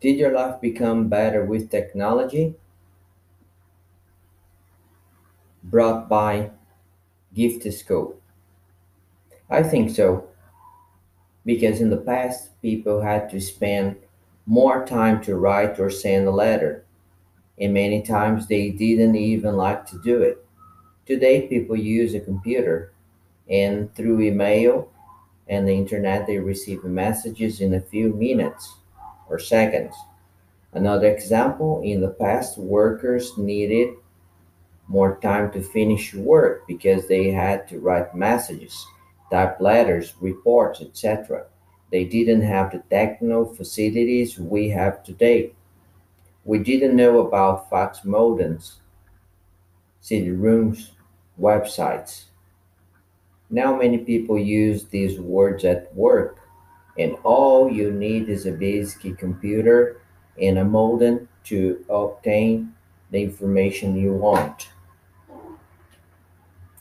Did your life become better with technology brought by Giftoscope? I think so, because in the past people had to spend more time to write or send a letter, and many times they didn't even like to do it. Today people use a computer and through email and the internet they receive messages in a few minutes or seconds. Another example, in the past workers needed more time to finish work because they had to write messages, type letters, reports, etc. They didn't have the techno facilities we have today. We didn't know about fax modems, CD-ROMs, websites. Now many people use these words at work, and all you need is a basic computer and a modem to obtain the information you want.